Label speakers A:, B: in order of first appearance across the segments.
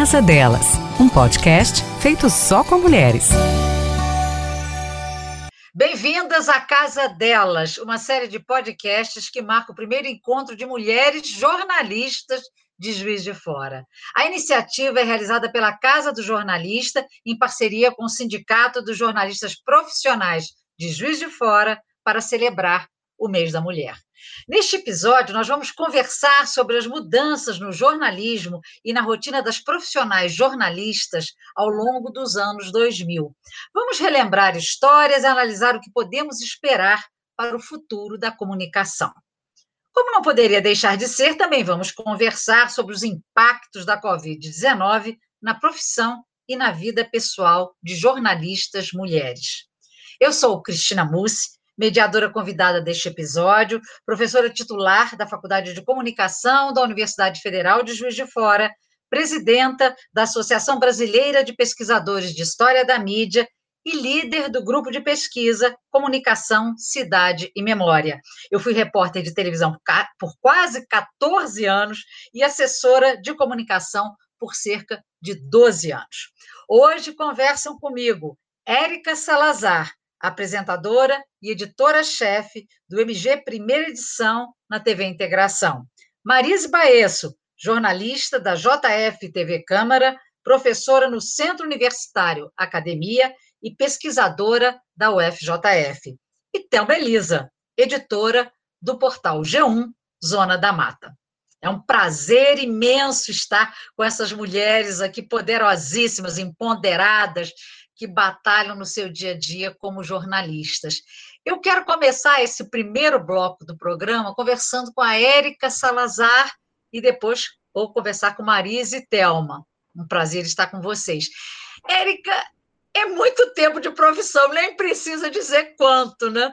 A: Casa Delas, um podcast feito só com mulheres.
B: Bem-vindas à Casa Delas, uma série de podcasts que marca o primeiro encontro de mulheres jornalistas de Juiz de Fora. A iniciativa é realizada pela Casa do Jornalista, em parceria com o Sindicato dos Jornalistas Profissionais de Juiz de Fora, para celebrar o mês da mulher. Neste episódio, nós vamos conversar sobre as mudanças no jornalismo e na rotina das profissionais jornalistas ao longo dos anos 2000. Vamos relembrar histórias e analisar o que podemos esperar para o futuro da comunicação. Como não poderia deixar de ser, também vamos conversar sobre os impactos da Covid-19 na profissão e na vida pessoal de jornalistas mulheres. Eu sou Cristina Mussi mediadora convidada deste episódio, professora titular da Faculdade de Comunicação da Universidade Federal de Juiz de Fora, presidenta da Associação Brasileira de Pesquisadores de História da Mídia e líder do grupo de pesquisa Comunicação, Cidade e Memória. Eu fui repórter de televisão por quase 14 anos e assessora de comunicação por cerca de 12 anos. Hoje conversam comigo Érica Salazar, apresentadora e editora-chefe do MG Primeira Edição na TV Integração. Marise Baesso, jornalista da JF TV Câmara, professora no Centro Universitário Academia e pesquisadora da UFJF. E Thelma Elisa, editora do portal G1 Zona da Mata. É um prazer imenso estar com essas mulheres aqui poderosíssimas, empoderadas, que batalham no seu dia a dia como jornalistas. Eu quero começar esse primeiro bloco do programa conversando com a Érica Salazar e depois vou conversar com Marise e Thelma. Um prazer estar com vocês. Érica, é muito tempo de profissão, nem precisa dizer quanto, né?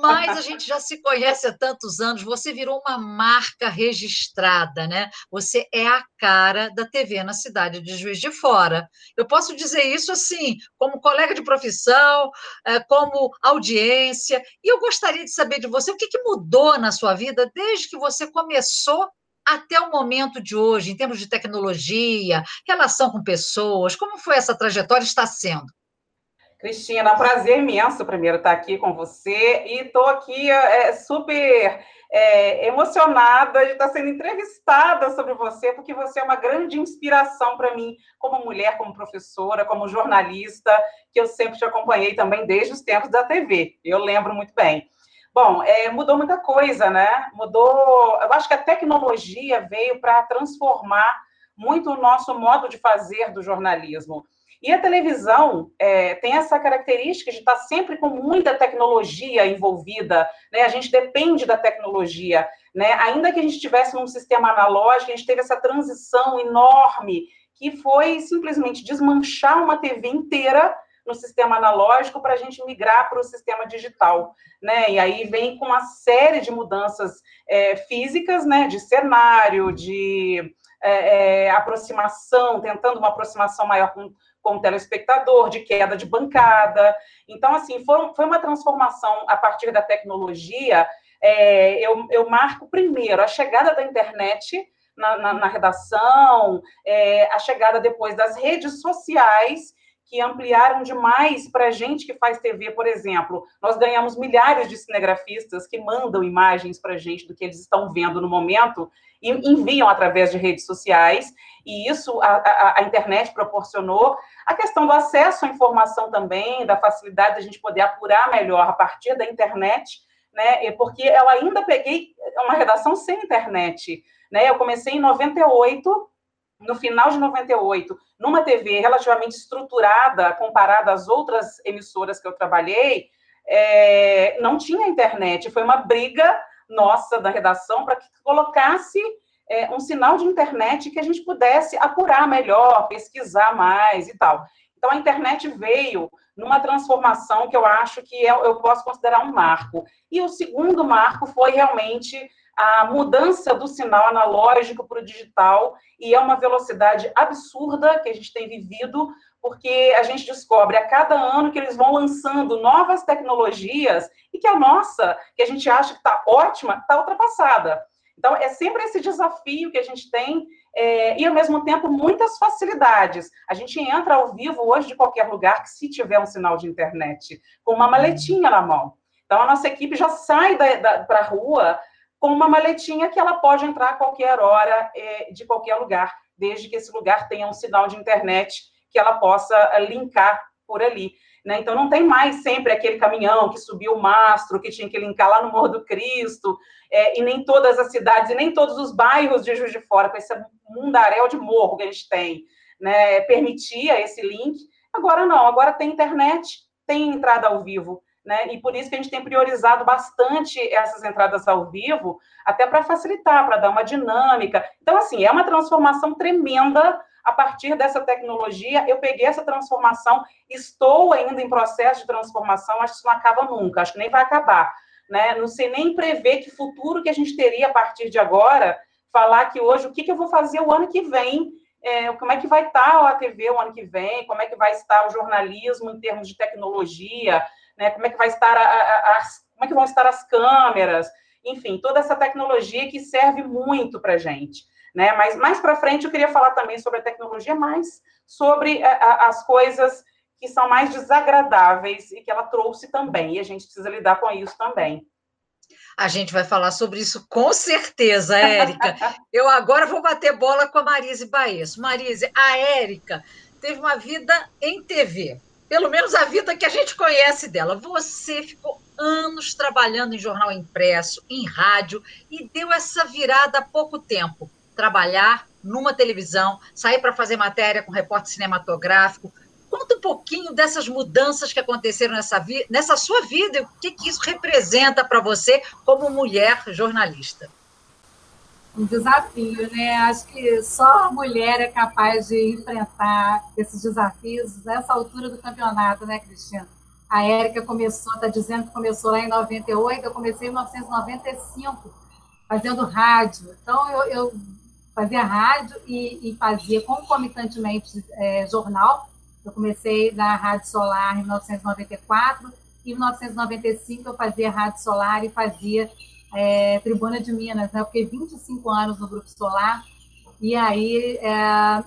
B: Mas a gente já se conhece há tantos anos, você virou uma marca registrada, né? Você é a cara da TV na cidade de Juiz de Fora. Eu posso dizer isso assim, como colega de profissão, eh, como audiência, e eu gostaria de saber de você o que mudou na sua vida desde que você começou até o momento de hoje, em termos de tecnologia, relação com pessoas, como foi essa trajetória está sendo?
C: Cristina, é um prazer imenso primeiro estar aqui com você e estou aqui é, super é, emocionada de estar sendo entrevistada sobre você, porque você é uma grande inspiração para mim, como mulher, como professora, como jornalista, que eu sempre te acompanhei também desde os tempos da TV. Eu lembro muito bem. Bom, é, mudou muita coisa, né? Mudou. Eu acho que a tecnologia veio para transformar muito o nosso modo de fazer do jornalismo. E a televisão é, tem essa característica de estar sempre com muita tecnologia envolvida, né? A gente depende da tecnologia, né? Ainda que a gente estivesse num sistema analógico, a gente teve essa transição enorme que foi simplesmente desmanchar uma TV inteira no sistema analógico para a gente migrar para o sistema digital, né? E aí vem com uma série de mudanças é, físicas, né? De cenário, de é, é, aproximação, tentando uma aproximação maior com como telespectador, de queda de bancada. Então, assim, foi, foi uma transformação a partir da tecnologia. É, eu, eu marco primeiro a chegada da internet na, na, na redação, é, a chegada depois das redes sociais que ampliaram demais para a gente que faz TV, por exemplo. Nós ganhamos milhares de cinegrafistas que mandam imagens para a gente do que eles estão vendo no momento e enviam através de redes sociais, e isso a, a, a internet proporcionou. A questão do acesso à informação também, da facilidade de a gente poder apurar melhor a partir da internet, né? Porque eu ainda peguei uma redação sem internet, né? Eu comecei em 98 no final de 98, numa TV relativamente estruturada, comparada às outras emissoras que eu trabalhei, é, não tinha internet. Foi uma briga nossa da redação para que colocasse é, um sinal de internet que a gente pudesse apurar melhor, pesquisar mais e tal. Então, a internet veio numa transformação que eu acho que eu, eu posso considerar um marco. E o segundo marco foi realmente a mudança do sinal analógico para o digital, e é uma velocidade absurda que a gente tem vivido, porque a gente descobre a cada ano que eles vão lançando novas tecnologias e que a nossa, que a gente acha que está ótima, está ultrapassada. Então, é sempre esse desafio que a gente tem é, e, ao mesmo tempo, muitas facilidades. A gente entra ao vivo hoje de qualquer lugar que se tiver um sinal de internet, com uma maletinha na mão. Então, a nossa equipe já sai para a rua com uma maletinha que ela pode entrar a qualquer hora, é, de qualquer lugar, desde que esse lugar tenha um sinal de internet que ela possa é, linkar por ali. Né? Então, não tem mais sempre aquele caminhão que subiu o mastro, que tinha que linkar lá no Morro do Cristo, é, e nem todas as cidades, e nem todos os bairros de Juiz de Fora, com esse mundaréu de morro que a gente tem, né, permitia esse link. Agora não, agora tem internet, tem entrada ao vivo. Né? E por isso que a gente tem priorizado bastante essas entradas ao vivo, até para facilitar, para dar uma dinâmica. Então, assim, é uma transformação tremenda a partir dessa tecnologia, eu peguei essa transformação, estou ainda em processo de transformação, acho que isso não acaba nunca, acho que nem vai acabar. Né? Não sei nem prever que futuro que a gente teria a partir de agora, falar que hoje o que, que eu vou fazer o ano que vem, é, como é que vai estar a TV o ano que vem, como é que vai estar o jornalismo em termos de tecnologia, né? como é que vai estar a, a, como é que vão estar as câmeras, enfim, toda essa tecnologia que serve muito para a gente. Né? Mas mais para frente eu queria falar também sobre a tecnologia, mas sobre eh, a, as coisas que são mais desagradáveis e que ela trouxe também, e a gente precisa lidar com isso também.
B: A gente vai falar sobre isso com certeza, Érica. Eu agora vou bater bola com a Marise Baez. Marise, a Érica teve uma vida em TV, pelo menos a vida que a gente conhece dela. Você ficou anos trabalhando em jornal impresso, em rádio, e deu essa virada há pouco tempo trabalhar numa televisão, sair para fazer matéria com repórter cinematográfico. Conta um pouquinho dessas mudanças que aconteceram nessa, nessa sua vida e o que, que isso representa para você como mulher jornalista.
D: Um desafio, né? Acho que só a mulher é capaz de enfrentar esses desafios nessa altura do campeonato, né, Cristina? A Érica começou, está dizendo que começou lá em 98, eu comecei em 1995, fazendo rádio. Então, eu, eu fazia rádio e, e fazia concomitantemente é, jornal. Eu comecei na Rádio Solar em 1994 e em 1995 eu fazia Rádio Solar e fazia é, Tribuna de Minas, né? Eu fiquei 25 anos no Grupo Solar e aí é,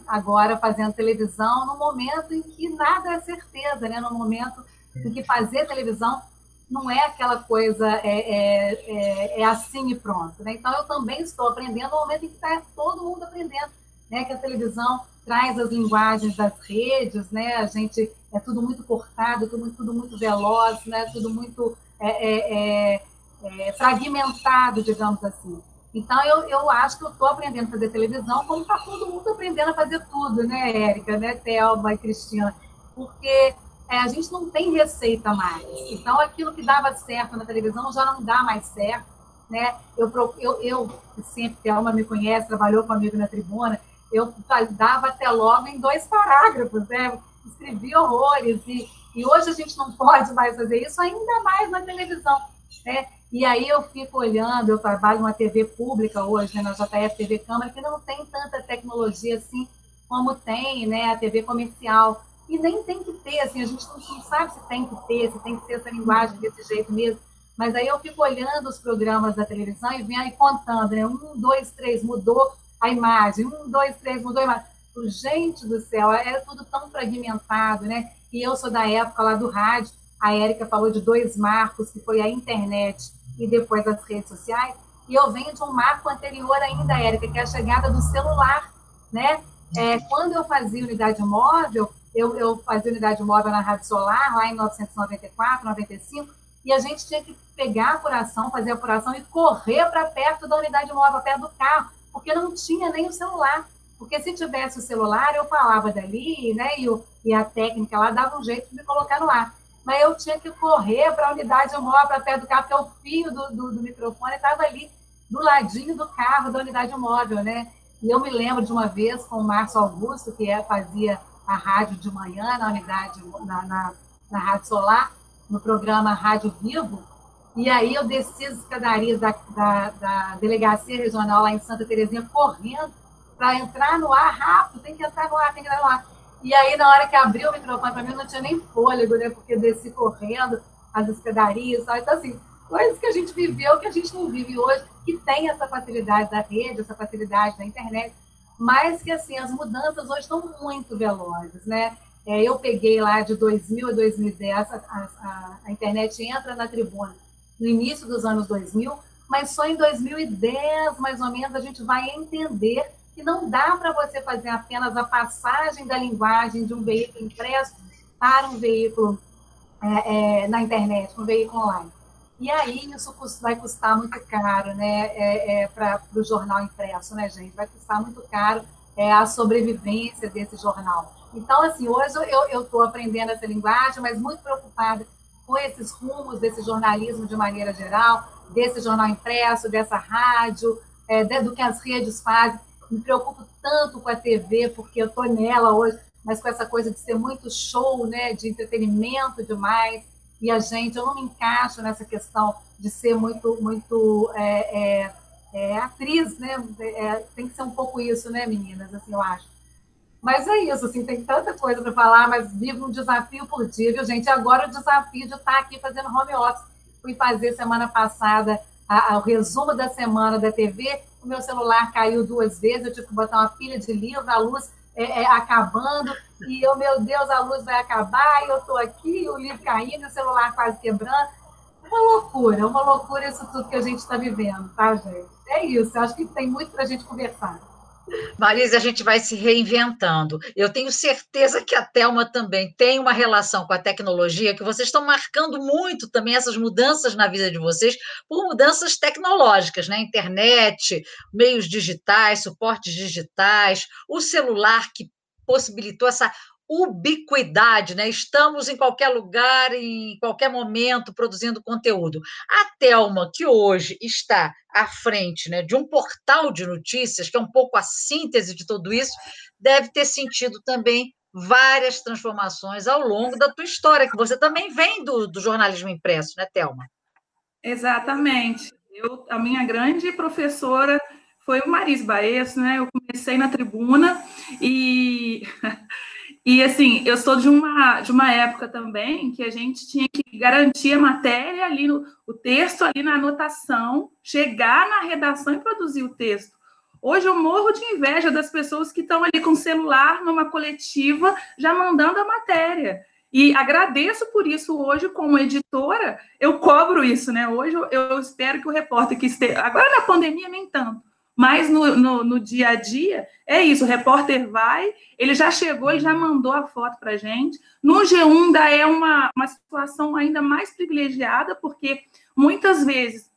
D: agora fazendo televisão no momento em que nada é certeza, né? No momento em que fazer televisão não é aquela coisa, é, é, é, é, assim e pronto. Né? Então, eu também estou aprendendo no momento em que está todo mundo aprendendo, né? que a televisão traz as linguagens das redes, né? a gente é tudo muito cortado, tudo, tudo muito veloz, né? tudo muito é, é, fragmentado, digamos assim. Então, eu, eu acho que eu estou aprendendo a fazer televisão, como está todo mundo aprendendo a fazer tudo, né, Érica, né, Thelma e Cristina? Porque é, a gente não tem receita mais. Então, aquilo que dava certo na televisão já não dá mais certo. Né? Eu, eu, eu sempre, que a Alma me conhece, trabalhou comigo na tribuna, eu dava até logo em dois parágrafos, né? escrevi horrores, e, e hoje a gente não pode mais fazer isso, ainda mais na televisão. Né? E aí eu fico olhando, eu trabalho numa TV pública hoje, né, na JF TV Câmara, que não tem tanta tecnologia assim como tem né, a TV comercial. E nem tem que ter, assim, a gente não, sabe se tem que ter, se tem que ser essa linguagem desse jeito mesmo. Mas aí eu fico olhando os programas da televisão e venho aí contando, né? Um, dois, três, mudou a imagem. Um, dois, três, mudou a imagem. Gente do céu, é tudo tão fragmentado, né? E eu sou da época lá do rádio. A Érica falou de dois marcos, que foi a internet e depois as redes sociais. E eu venho de um marco anterior ainda, Érica, que é a chegada do celular, né? É, quando eu fazia unidade móvel, eu, eu fazia unidade móvel na Rádio Solar, lá em 1994, 95, e a gente tinha que pegar a apuração, fazer a apuração e correr para perto da unidade móvel, perto do carro, porque não tinha nem o celular. Porque se tivesse o celular, eu falava dali, né, e, o, e a técnica lá dava um jeito de me colocar no ar. Mas eu tinha que correr para a unidade móvel, para perto do carro, porque o fio do, do, do microfone estava ali, do ladinho do carro da unidade móvel, né? E eu me lembro de uma vez com o Márcio Augusto, que é, fazia a rádio de manhã, na unidade, na, na, na Rádio Solar, no programa Rádio Vivo, e aí eu desci as escadarias da, da, da delegacia regional lá em Santa Terezinha, correndo para entrar no ar rápido, tem que entrar no ar, tem que entrar no ar. E aí, na hora que abriu o microfone para mim, não tinha nem fôlego, né? Porque desci correndo as escadarias, sabe? Então, assim, coisas que a gente viveu que a gente não vive hoje, que tem essa facilidade da rede, essa facilidade da internet, mas que assim as mudanças hoje estão muito velozes, né? É, eu peguei lá de 2000 a 2010, a, a, a, internet entra na tribuna no início dos anos 2000, mas só em 2010, mais ou menos, a gente vai entender que não dá para você fazer apenas a passagem da linguagem de um veículo impresso para um veículo é, é, na internet, um veículo online. E aí isso vai custar muito caro, né, é, é para o jornal impresso, né, gente? Vai custar muito caro é, a sobrevivência desse jornal. Então, assim, hoje eu estou aprendendo essa linguagem, mas muito preocupada com esses rumos desse jornalismo de maneira geral, desse jornal impresso, dessa rádio, é, do que as redes fazem. Me preocupo tanto com a TV, porque eu estou nela hoje, mas com essa coisa de ser muito show, né, de entretenimento demais e a gente, eu não me encaixo nessa questão de ser muito, muito é, é, é, atriz, né? É, tem que ser um pouco isso, né, meninas? Assim, eu acho. Mas é isso, assim, tem tanta coisa para falar, mas vivo um desafio por dia, viu, gente? Agora o desafio de estar aqui fazendo home office. Fui fazer semana passada a, a, o resumo da semana da TV, o meu celular caiu duas vezes, eu tive que botar uma pilha de livro, a luz é, é, acabando, e eu, meu Deus, a luz vai acabar, e eu estou aqui, o livro caindo, o celular quase quebrando. Uma loucura, uma loucura isso tudo que a gente está vivendo, tá, gente? É isso, acho que tem muito para a gente conversar.
B: Marisa, a gente vai se reinventando. Eu tenho certeza que a Thelma também tem uma relação com a tecnologia, que vocês estão marcando muito também essas mudanças na vida de vocês por mudanças tecnológicas, né? Internet, meios digitais, suportes digitais, o celular que possibilitou essa ubiquidade, né? Estamos em qualquer lugar, em qualquer momento, produzindo conteúdo. A Thelma, que hoje está à frente né, de um portal de notícias, que é um pouco a síntese de tudo isso, deve ter sentido também várias transformações ao longo da tua história, que você também vem do, do jornalismo impresso, né, Thelma?
E: Exatamente. Eu, a minha grande professora foi o Maris Baez, né? Eu comecei na tribuna e E assim, eu sou de uma, de uma época também que a gente tinha que garantir a matéria ali, no, o texto ali na anotação, chegar na redação e produzir o texto. Hoje eu morro de inveja das pessoas que estão ali com o celular numa coletiva já mandando a matéria. E agradeço por isso hoje, como editora, eu cobro isso, né? Hoje eu, eu espero que o repórter que esteja. Agora na pandemia, nem tanto mas no, no, no, dia a dia, é isso: o repórter vai, ele já chegou, ele já mandou a foto para a gente. No G1 ainda é uma, uma situação ainda mais privilegiada, porque muitas vezes,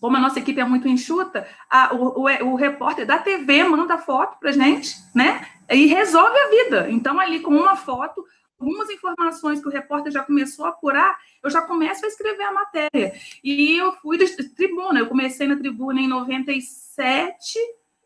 E: como a nossa equipe é muito enxuta, a, o, o, o repórter da TV manda a foto para a gente, né? E resolve a vida. Então, ali com uma foto, algumas informações que o repórter já começou a apurar, eu já começo a escrever a matéria. E eu fui de tribuna, eu comecei na tribuna em 97,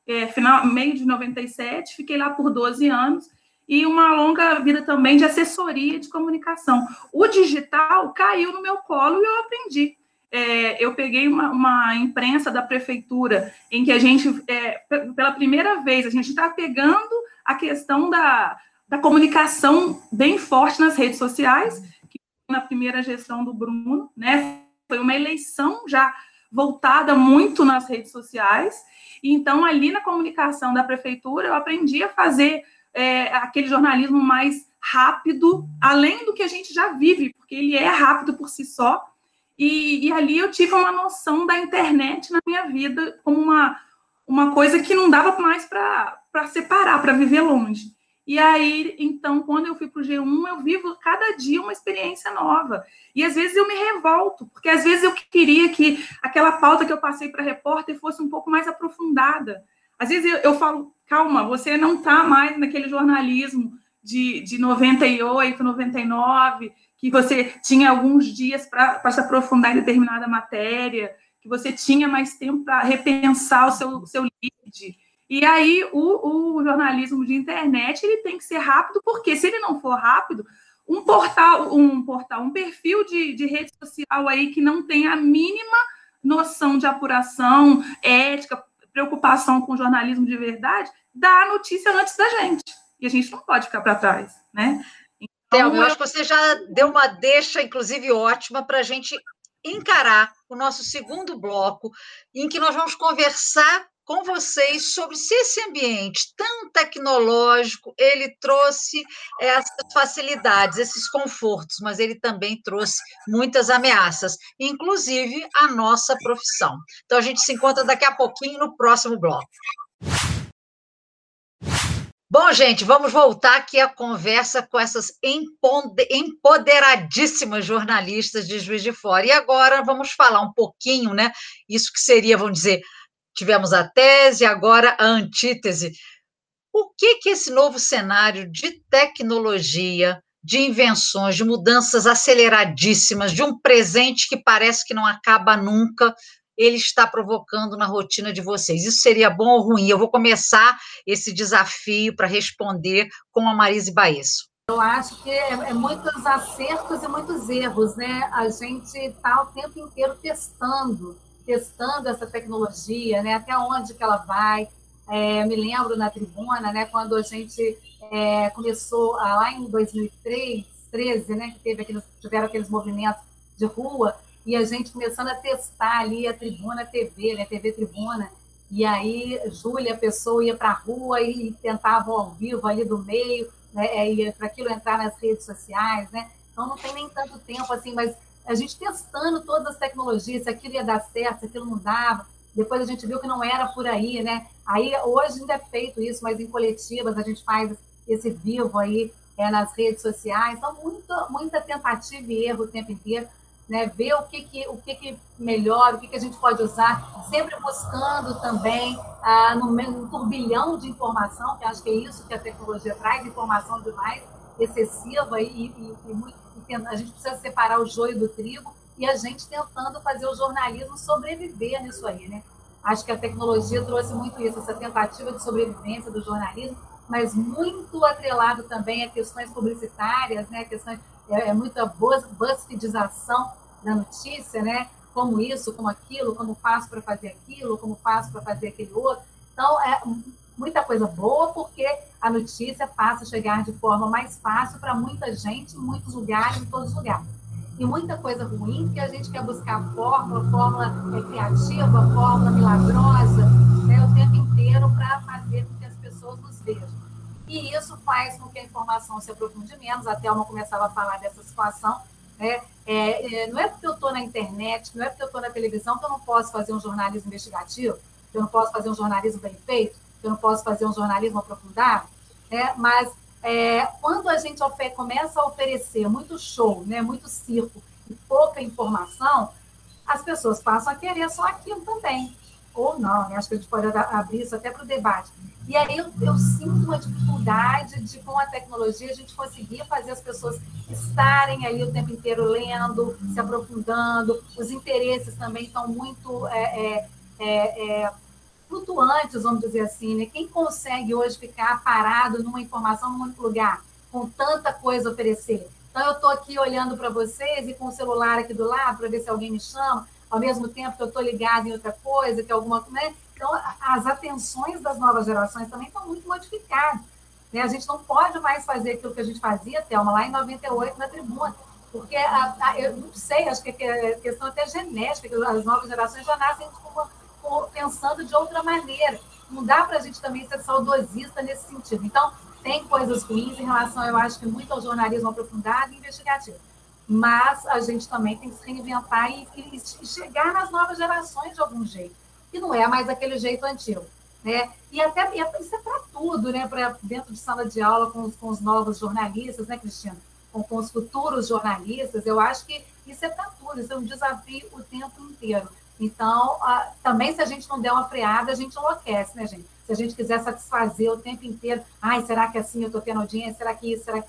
E: é, final, meio de 97, fiquei lá por 12 anos, e uma longa vida também de assessoria de comunicação. O digital caiu no meu colo e eu aprendi. É, eu peguei uma, uma, imprensa da prefeitura em que a gente, é, pela primeira vez, a gente está pegando a questão da, da comunicação bem forte nas redes sociais, que na primeira gestão do Bruno, né? Foi uma eleição já voltada muito nas redes sociais. E então, ali na comunicação da prefeitura, eu aprendi a fazer é, aquele jornalismo mais rápido, além do que a gente já vive, porque ele é rápido por si só. E, e ali eu tive uma noção da internet na minha vida como uma, uma coisa que não dava mais para separar, para viver longe. E aí, então, quando eu fui para o G1, eu vivo cada dia uma experiência nova. E às vezes eu me revolto, porque às vezes eu queria que aquela pauta que eu passei para repórter fosse um pouco mais aprofundada. Às vezes eu, eu falo, calma, você não está mais naquele jornalismo de, de 98, 99, que você tinha alguns dias para se aprofundar em determinada matéria, que você tinha mais tempo para repensar o seu, seu lead e aí o, o, jornalismo de internet ele tem que ser rápido, porque se ele não for rápido, um portal, um portal, um perfil de, de rede social aí que não tem a mínima noção de apuração, ética, preocupação com jornalismo de verdade, dá a notícia antes da gente. E a gente não pode ficar para trás, né?
B: Então, eu acho que você já deu uma deixa, inclusive, ótima para a gente encarar o nosso segundo bloco, em que nós vamos conversar com vocês sobre se esse ambiente tão tecnológico ele trouxe essas facilidades, esses confortos, mas ele também trouxe muitas ameaças, inclusive a nossa profissão. Então a gente se encontra daqui a pouquinho no próximo bloco. Bom, gente, vamos voltar aqui à conversa com essas empoderadíssimas jornalistas de Juiz de Fora. E agora vamos falar um pouquinho, né? Isso que seria, vamos dizer, tivemos a tese, agora a antítese. O que que esse novo cenário de tecnologia, de invenções, de mudanças aceleradíssimas, de um presente que parece que não acaba nunca, ele está provocando na rotina de vocês? Isso seria bom ou ruim? Eu vou começar esse desafio para responder com a Marise Baesso.
D: Eu acho que é, é, muitos acertos e muitos erros, né? A gente está o tempo inteiro testando, testando essa tecnologia, né? Até onde que ela vai. É, me lembro na tribuna, né? Quando a gente é, começou lá em 2003, 13, né? Que teve aqueles, tiveram aqueles movimentos de rua e a gente começando a testar ali a Tribuna TV, né, TV Tribuna, e aí Júlia, a pessoa ia para a rua e tentava ao vivo ali do meio, né, é, para aquilo entrar nas redes sociais, né? Então não tem nem tanto tempo assim, mas a gente testando todas as tecnologias, se aquilo ia dar certo, se aquilo não dava. Depois a gente viu que não era por aí, né? Aí hoje ainda é feito isso, mas em coletivas a gente faz esse vivo aí é, nas redes sociais. Então, muita, muita tentativa e erro o tempo inteiro né, ver o que, que, o que, que melhor, o que, que a gente pode usar, sempre buscando também ah, no, no turbilhão de informação, que acho que é isso que a tecnologia traz, informação demais, excessiva, e, e, e, muito, a gente precisa separar o joio do trigo, e a gente tentando fazer o jornalismo sobreviver nisso aí, né? Acho que a tecnologia trouxe muito isso, essa tentativa de sobrevivência do jornalismo, mas muito atrelado também a questões publicitárias, né? Questões é, é muita buzzfeedização da notícia, né? Como isso, como aquilo, como faço para fazer aquilo, como faço para fazer aquele outro. Então, é muita coisa boa, porque a notícia passa a chegar de forma mais fácil para muita gente, em muitos lugares, em todos os lugares. E muita coisa ruim, porque a gente quer buscar fórmula, fórmula é, criativa, fórmula milagrosa, né, o tempo inteiro para fazer com que as pessoas nos vejam. E isso faz com que a informação se aprofunde menos. A Thelma começava a falar dessa situação. Né? É, é, não é porque eu estou na internet, não é porque eu estou na televisão que eu não posso fazer um jornalismo investigativo, que eu não posso fazer um jornalismo bem feito, que eu não posso fazer um jornalismo aprofundado. Né? Mas é, quando a gente começa a oferecer muito show, né, muito circo e pouca informação, as pessoas passam a querer só aquilo também. Ou não, né? acho que a gente pode abrir isso até para o debate. E aí eu, eu, sinto uma dificuldade de, com a tecnologia, a gente conseguir fazer as pessoas estarem ali o tempo inteiro lendo, se aprofundando. Os interesses também estão muito é, é, é, é, flutuantes, vamos dizer assim. Né? Quem consegue hoje ficar parado numa informação num único lugar, com tanta coisa a oferecer? Então, eu estou aqui olhando para vocês e com o celular aqui do lado para ver se alguém me chama, ao mesmo tempo que eu estou ligado em outra coisa, que alguma. Né? Então, as atenções das novas gerações também estão muito modificadas. Né? A gente não pode mais fazer aquilo que a gente fazia, Thelma, lá em 98 na tribuna. Porque, a, a, eu não sei, acho que é questão até genética, que as novas gerações já nascem pensando de outra maneira. Não dá para a gente também ser saudosista nesse sentido. Então, tem coisas ruins em relação, eu acho que muito ao jornalismo aprofundado e investigativo. Mas a gente também tem que se reinventar e, e chegar nas novas gerações de algum jeito que não é mais aquele jeito antigo. Né? E até e isso é para tudo, né? Para dentro de sala de aula com os, com os novos jornalistas, né, Cristina? Com, com os futuros jornalistas, eu acho que isso é para tudo, isso é um desafio o tempo inteiro. Então, ah, também se a gente não der uma freada, a gente enlouquece, né, gente? Se a gente quiser satisfazer o tempo inteiro, ai, será que assim eu estou tendo audiência? Será que isso? Será que...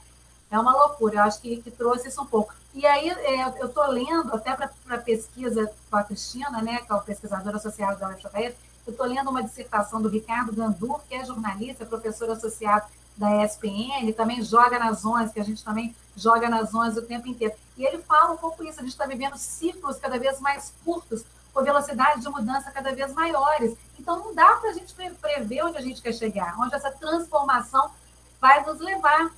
D: É uma loucura, eu acho que, que trouxe isso um pouco. E aí, é, eu estou lendo, até para a pesquisa com a Cristina, né, que é o pesquisador associado da UFRJ, eu estou lendo uma dissertação do Ricardo Gandur, que é jornalista, professor associado da ESPN, também joga nas zonas, que a gente também joga nas zonas o tempo inteiro. E ele fala um pouco isso, a gente está vivendo ciclos cada vez mais curtos, com velocidade de mudança cada vez maiores. Então, não dá para a gente prever onde a gente quer chegar, onde essa transformação vai nos levar.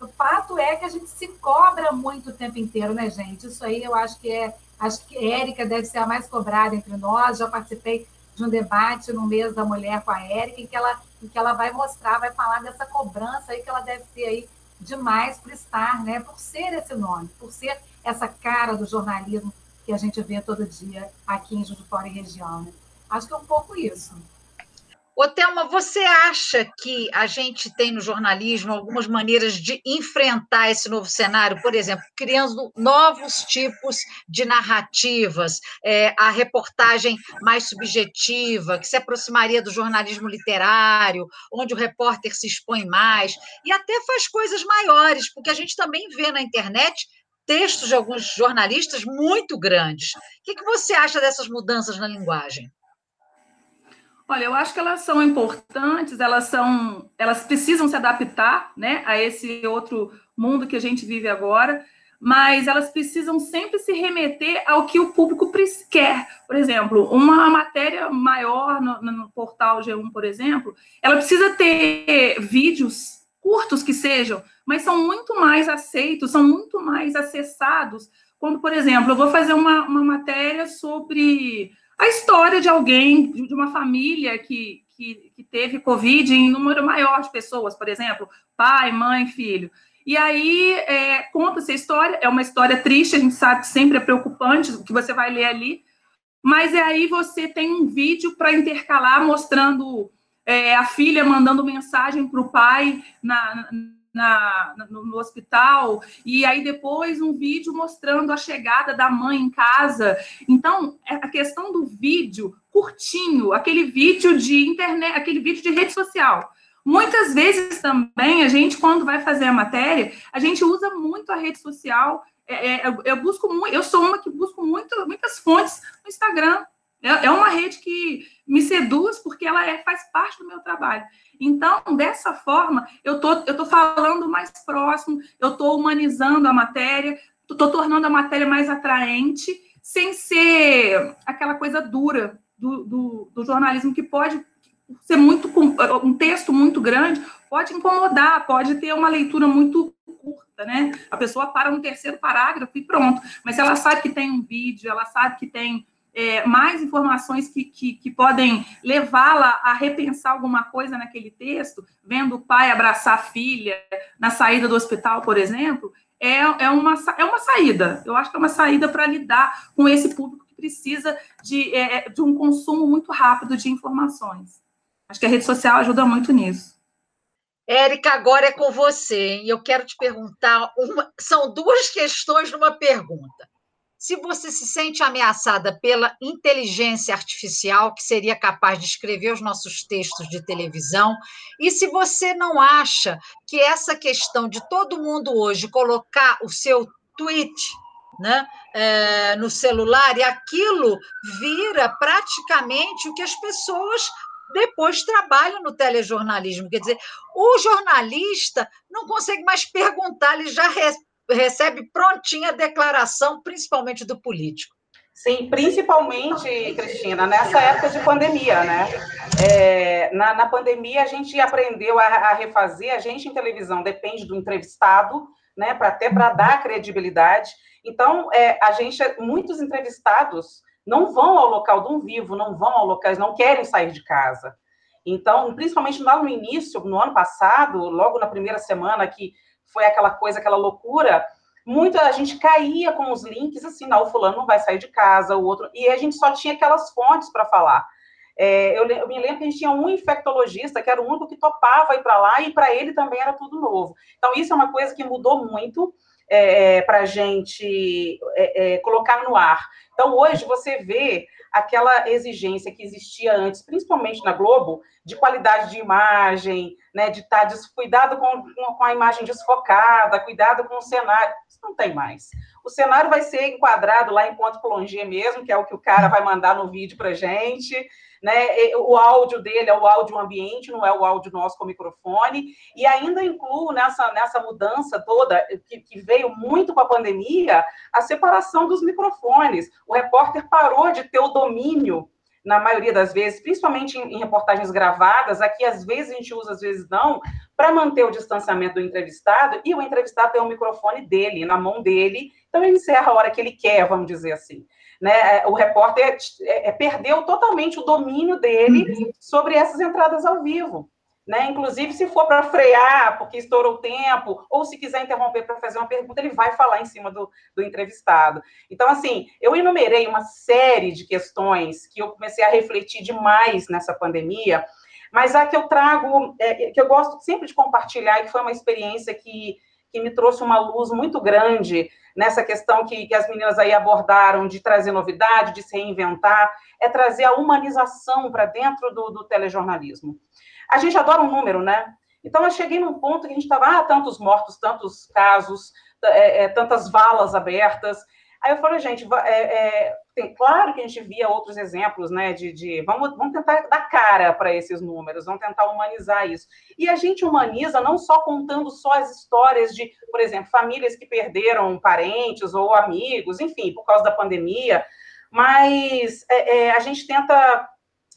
D: O fato é que a gente se cobra muito o tempo inteiro, né, gente? Isso aí eu acho que é, Acho que Érica deve ser a mais cobrada entre nós. Já participei de um debate no mês da mulher com a Érica, em que ela, em que ela vai mostrar, vai falar dessa cobrança aí que ela deve ter aí demais por estar, né? Por ser esse nome, por ser essa cara do jornalismo que a gente vê todo dia aqui em Juiz de Fora e região. Né? Acho que é um pouco isso.
B: Ô, Thelma, você acha que a gente tem no jornalismo algumas maneiras de enfrentar esse novo cenário? Por exemplo, criando novos tipos de narrativas, é, a reportagem mais subjetiva, que se aproximaria do jornalismo literário, onde o repórter se expõe mais, e até faz coisas maiores, porque a gente também vê na internet textos de alguns jornalistas muito grandes. O que, que você acha dessas mudanças na linguagem?
E: Olha, eu acho que elas são importantes, elas são, elas precisam se adaptar, né, a esse outro mundo que a gente vive agora, mas elas precisam sempre se remeter ao que o público quer. Por exemplo, uma matéria maior no, no portal G1, por exemplo, ela precisa ter vídeos curtos que sejam, mas são muito mais aceitos, são muito mais acessados. Quando, por exemplo, eu vou fazer uma, uma matéria sobre a história de alguém, de uma família que, que, que teve Covid em número maior de pessoas, por exemplo, pai, mãe, filho. E aí é, conta essa história, é uma história triste, a gente sabe que sempre é preocupante o que você vai ler ali, mas aí você tem um vídeo para intercalar mostrando é, a filha mandando mensagem para o pai na, na, no, no, hospital, e aí depois um vídeo mostrando a chegada da mãe em casa. Então, é a questão do vídeo curtinho, aquele vídeo de internet, aquele vídeo de rede social. Muitas vezes também a gente, quando vai fazer a matéria, a gente usa muito a rede social. É, é, eu busco muito, eu sou uma que busco muito, muitas fontes no Instagram. É, é uma rede que me seduz porque ela é, faz parte do meu trabalho. Então, dessa forma, eu tô, eu tô falando mais próximo, eu estou humanizando a matéria, estou tornando a matéria mais atraente, sem ser aquela coisa dura do, do, do jornalismo que pode ser muito um texto muito grande pode incomodar, pode ter uma leitura muito curta, né? A pessoa para no terceiro parágrafo e pronto. Mas ela sabe que tem um vídeo, ela sabe que tem é, mais informações que, que, que podem levá-la a repensar alguma coisa naquele texto, vendo o pai abraçar a filha na saída do hospital, por exemplo, é, é, uma, é uma saída. Eu acho que é uma saída para lidar com esse público que precisa de, é, é, de um consumo muito rápido de informações. Acho que a rede social ajuda muito nisso.
B: Érica, agora é com você. E eu quero te perguntar: uma, são duas questões numa pergunta se você se sente ameaçada pela inteligência artificial, que seria capaz de escrever os nossos textos de televisão, e se você não acha que essa questão de todo mundo hoje colocar o seu tweet né, é, no celular e aquilo vira praticamente o que as pessoas depois trabalham no telejornalismo. Quer dizer, o jornalista não consegue mais perguntar, ele já recebe prontinha a declaração, principalmente do político.
C: Sim, principalmente, Cristina, nessa época de pandemia, né? É, na, na, pandemia, a gente aprendeu a, a, refazer, a gente em televisão depende do entrevistado, né? Para até para dar credibilidade. Então, é, a gente, muitos entrevistados não vão ao local do um vivo, não vão ao local, não querem sair de casa. Então, principalmente lá no início, no ano passado, logo na primeira semana que foi aquela coisa, aquela loucura, muita gente caía com os links assim, não, o fulano não vai sair de casa, o outro, e a gente só tinha aquelas fontes para falar. É, eu, eu, me lembro que a gente tinha um infectologista que era o único que topava ir para lá e para ele também era tudo novo. Então, isso é uma coisa que mudou muito é, para a gente é, é, colocar no ar. Então, hoje, você vê aquela exigência que existia antes, principalmente na Globo, de qualidade de imagem, né, de estar tá cuidado com, com a imagem desfocada, cuidado com o cenário. Isso não tem mais. O cenário vai ser enquadrado lá em ponto plongé mesmo, que é o que o cara vai mandar no vídeo para gente né? O áudio dele é o áudio ambiente, não é o áudio nosso com microfone, e ainda incluo nessa, nessa mudança toda, que, que veio muito com a pandemia, a separação dos microfones. O repórter parou de ter o domínio na maioria das vezes, principalmente em, reportagens gravadas, aqui às vezes a gente usa, às vezes não, para manter o distanciamento do entrevistado, e o entrevistado tem o microfone dele, na mão dele, então ele encerra a hora que ele quer, vamos dizer assim. Né? É, o repórter é, é, perdeu totalmente o domínio dele uhum. sobre essas entradas ao vivo. Né? Inclusive, se for para frear, porque estourou o tempo, ou se quiser interromper para fazer uma pergunta, ele vai falar em cima do, do entrevistado. Então, assim, eu enumerei uma série de questões que eu comecei a refletir demais nessa pandemia, mas a que eu trago, é, que eu gosto sempre de compartilhar, e que foi uma experiência que, que me trouxe uma luz muito grande nessa questão que, que as meninas aí abordaram de trazer novidade, de se reinventar, é trazer a humanização para dentro do, do telejornalismo. A gente adora um número, né? Então, eu cheguei num ponto que a gente estava, ah, tantos mortos, tantos casos, é, é, tantas valas abertas. Aí eu falei, gente, é, é, tem, claro que a gente via outros exemplos, né, de, de vamos, vamos tentar dar cara para esses números, vamos tentar humanizar isso. E a gente humaniza não só contando só as histórias de, por exemplo, famílias que perderam parentes ou amigos, enfim, por causa da pandemia, mas é, é, a gente tenta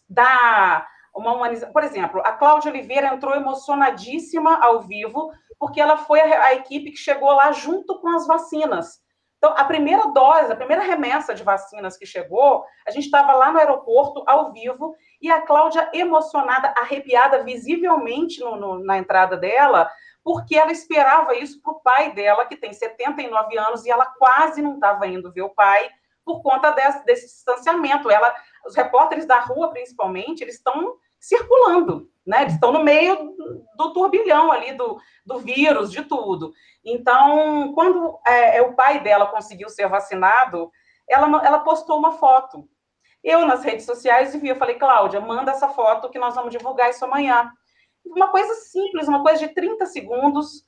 C: dar uma humanização. Por exemplo, a Cláudia Oliveira entrou emocionadíssima ao vivo, porque ela foi a, a, equipe que chegou lá junto com as vacinas. Então, a primeira dose, a primeira remessa de vacinas que chegou, a gente estava lá no aeroporto, ao vivo, e a Cláudia emocionada, arrepiada visivelmente no, no, na entrada dela, porque ela esperava isso para o pai dela, que tem 79 anos, e ela quase não estava indo ver o pai por conta desse, desse distanciamento. Ela, os repórteres da rua, principalmente, eles estão circulando, né? Eles estão no meio do turbilhão ali do, do vírus, de tudo. Então, quando é, é, o pai dela conseguiu ser vacinado, ela, ela postou uma foto. Eu, nas redes sociais, vi, eu falei, Cláudia, manda essa foto que nós vamos divulgar isso amanhã. Uma coisa simples, uma coisa de 30 segundos.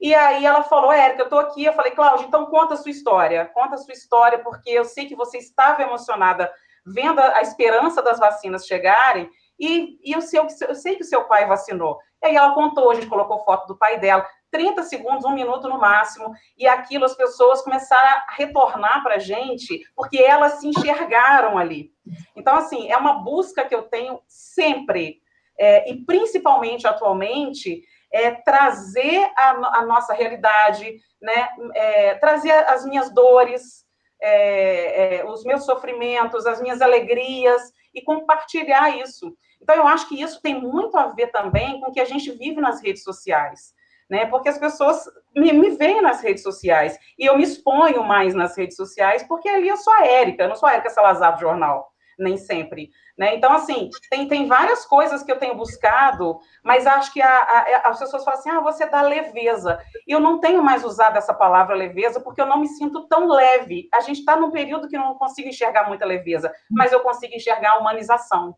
C: E aí ela falou, Érica, eu estou aqui. Eu falei, Cláudia, então conta a sua história. Conta a sua história, porque eu sei que você estava emocionada vendo a esperança das vacinas chegarem e, e o seu, eu sei que o seu pai vacinou. E aí ela contou, a gente colocou foto do pai dela, 30 segundos, um minuto no máximo, e aquilo as pessoas começaram a retornar para a gente, porque elas se enxergaram ali. Então, assim, é uma busca que eu tenho sempre, é, e principalmente atualmente, é trazer a, a nossa realidade, né, é, trazer as minhas dores, é, é, os meus sofrimentos, as minhas alegrias, e compartilhar isso. Então, eu acho que isso tem muito a ver também com o que a gente vive nas redes sociais, né? Porque as pessoas me, me veem nas redes sociais e eu me exponho mais nas redes sociais porque ali eu sou a Érica, eu não sou a Érica Salazar do jornal, nem sempre. Né? Então, assim, tem, tem várias coisas que eu tenho buscado, mas acho que a, a, as pessoas falam assim: ah, você dá leveza. E eu não tenho mais usado essa palavra leveza porque eu não me sinto tão leve. A gente está num período que não consigo enxergar muita leveza, mas eu consigo enxergar a humanização.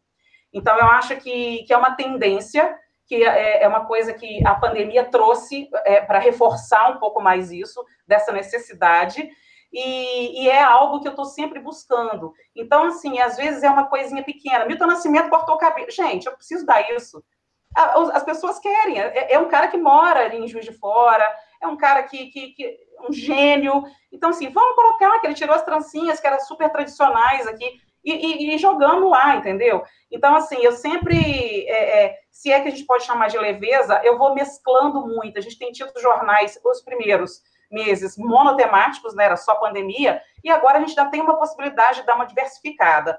C: Então, eu acho que, que é uma tendência, que é, é uma coisa que a pandemia trouxe é, para reforçar um pouco mais isso, dessa necessidade, e, e, é algo que eu estou sempre buscando. Então, assim, às vezes é uma coisinha pequena. Milton Nascimento cortou o cabelo. Gente, eu preciso dar isso. As pessoas querem. É, é um cara que mora ali em Juiz de Fora, é um cara que, que, que um gênio. Então, assim, vamos colocar que ele tirou as trancinhas que eram super tradicionais aqui e, e, e jogamos lá, entendeu? Então, assim, eu sempre, é, é, se é que a gente pode chamar de leveza, eu vou mesclando muito. A gente tem tido jornais, os primeiros meses monotemáticos, né, era só pandemia, e agora a gente já tem uma possibilidade de dar uma diversificada.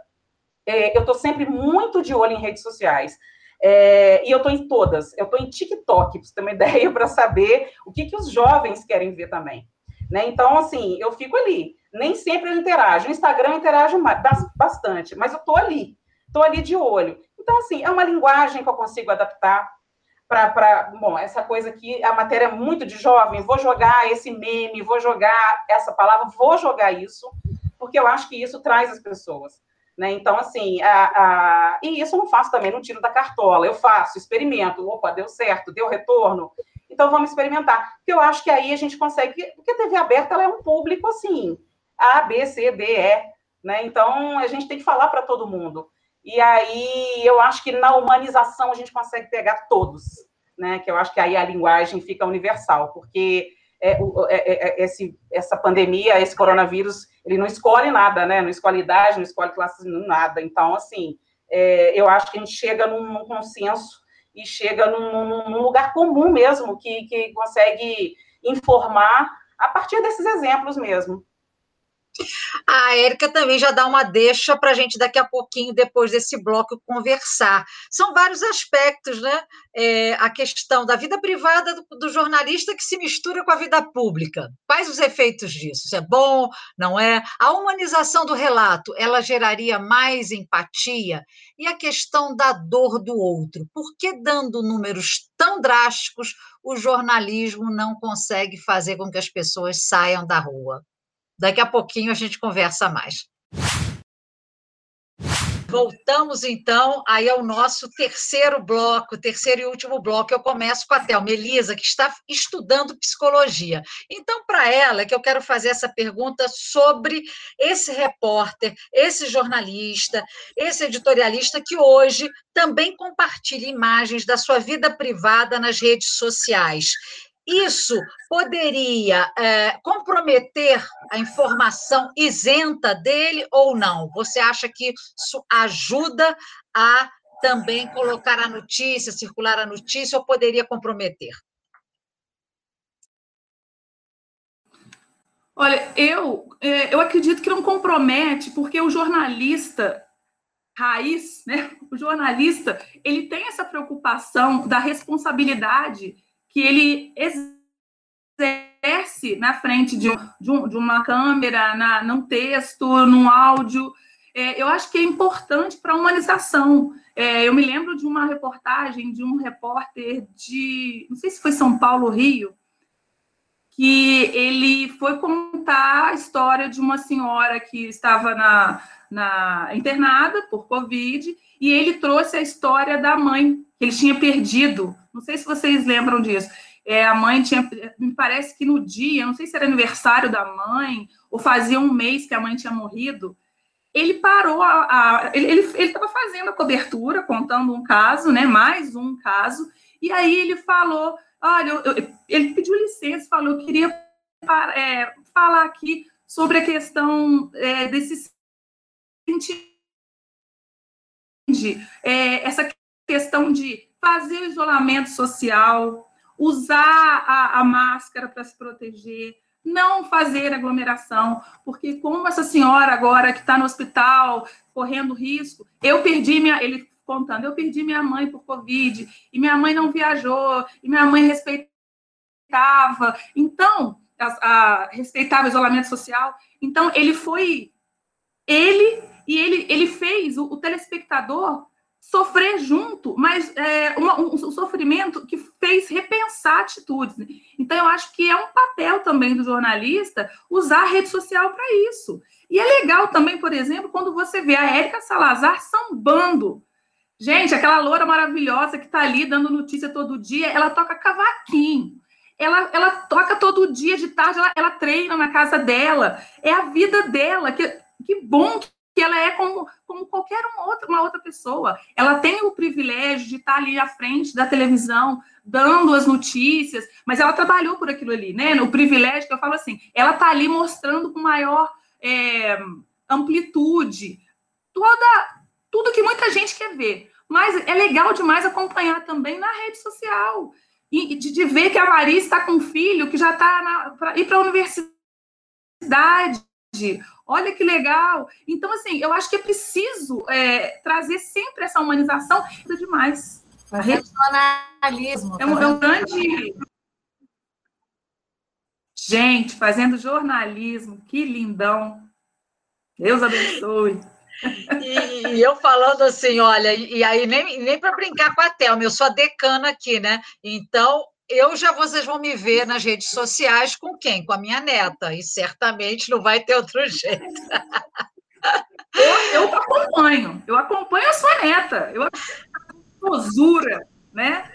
C: É, eu estou sempre muito de olho em redes sociais. É, e eu estou em todas. Eu estou em TikTok, para você ter uma ideia, para saber o que, que os jovens querem ver também. Né? Então, assim, eu fico ali. Nem sempre eu interajo. No Instagram eu interajo bastante, mas eu estou ali. Estou ali de olho. Então, assim, é uma linguagem que eu consigo adaptar para. Bom, essa coisa aqui, a matéria é muito de jovem, vou jogar esse meme, vou jogar essa palavra, vou jogar isso, porque eu acho que isso traz as pessoas. Né? Então, assim, a, a... e isso eu não faço também no tiro da cartola, eu faço, experimento, opa, deu certo, deu retorno, então vamos experimentar. Porque eu acho que aí a gente consegue, porque a TV aberta ela é um público assim, A, B, C, D, E, né? Então a gente tem que falar para todo mundo. E aí eu acho que na humanização a gente consegue pegar todos, né? Que eu acho que aí a linguagem fica universal, porque é, é, é, é, esse, essa pandemia, esse coronavírus, ele não escolhe nada, né? Não escolhe idade, não escolhe classe, nada. Então, assim, é, eu acho que a gente chega num, num consenso e chega num, num lugar comum mesmo, que, que consegue informar a partir desses exemplos mesmo.
B: A Érica também já dá uma deixa para a gente daqui a pouquinho, depois desse bloco, conversar. São vários aspectos, né? É, a questão da vida privada do, do, jornalista que se mistura com a vida pública. Quais os efeitos disso? Isso é bom? Não é? A humanização do relato, ela geraria mais empatia? E a questão da dor do outro? Por que, dando números tão drásticos, o jornalismo não consegue fazer com que as pessoas saiam da rua? Daqui a pouquinho a gente conversa mais. Voltamos então aí ao nosso terceiro bloco, terceiro e último bloco. Eu começo com a Thelma Elisa, que está estudando psicologia. Então, para ela, é que eu quero fazer essa pergunta sobre esse repórter, esse jornalista, esse editorialista que hoje também compartilha imagens da sua vida privada nas redes sociais isso poderia é, comprometer a informação isenta dele ou não? Você acha que isso ajuda a também colocar a notícia, circular a notícia, ou poderia comprometer?
E: Olha, eu, é, eu acredito que não compromete, porque o jornalista raiz, né? O jornalista, ele tem essa preocupação da responsabilidade que ele exerce na frente de, de, um, de uma câmera, na, num texto, num áudio. É, eu acho que é importante para a humanização. É, eu me lembro de uma reportagem de um repórter de, não sei se foi São Paulo, Rio, que ele foi contar a história de uma senhora que estava na, na internada por Covid e ele trouxe a história da mãe que ele tinha perdido não sei se vocês lembram disso. É, a mãe tinha, me parece que no dia, não sei se era aniversário da mãe, ou fazia um mês que a mãe tinha morrido, ele parou a. a ele estava fazendo a cobertura, contando um caso, né? Mais um caso, e aí ele falou: olha, eu, eu, ele pediu licença, falou, eu queria é, falar aqui sobre a questão é, desse é, essa questão de fazer o isolamento social, usar a, a máscara para se proteger, não fazer aglomeração, porque como essa senhora agora que está no hospital correndo risco, eu perdi minha, ele contando, eu perdi minha mãe por covid e minha mãe não viajou e minha mãe respeitava, então a, a, respeitava o isolamento social, então ele foi ele e ele ele fez o, o telespectador sofrer junto, mas é, uma, um, um, sofrimento que fez repensar atitudes. Então, eu acho que é um papel também do jornalista usar a rede social para isso. E é legal também, por exemplo, quando você vê a Érica Salazar sambando. Gente, aquela loura maravilhosa que está ali dando notícia todo dia, ela toca cavaquinho. Ela, ela toca todo dia, de tarde, ela, ela treina na casa dela. É a vida dela. Que, que bom que ela é como, como qualquer uma outra, pessoa. Ela tem o privilégio de estar ali à frente da televisão, dando as notícias, mas ela trabalhou por aquilo ali, né? O privilégio que eu falo assim, ela está ali mostrando com maior é, amplitude toda, tudo que muita gente quer ver. Mas é legal demais acompanhar também na rede social. E de, de ver que a Maria está com um filho que já está para ir para a universidade olha que legal. Então, assim, eu acho que é preciso é, trazer sempre essa humanização é demais.
D: Regionalismo.
E: É um, é um grande. Gente, fazendo jornalismo, que lindão. Deus abençoe.
B: E, e, eu falando assim, olha, e aí nem, nem para brincar com a Thelma, eu sou a decana aqui, né? Então, eu já vocês vão me ver nas redes sociais com quem? Com a minha neta, e certamente não vai ter outro jeito.
E: Eu, eu acompanho, eu acompanho a sua neta, eu posura, né?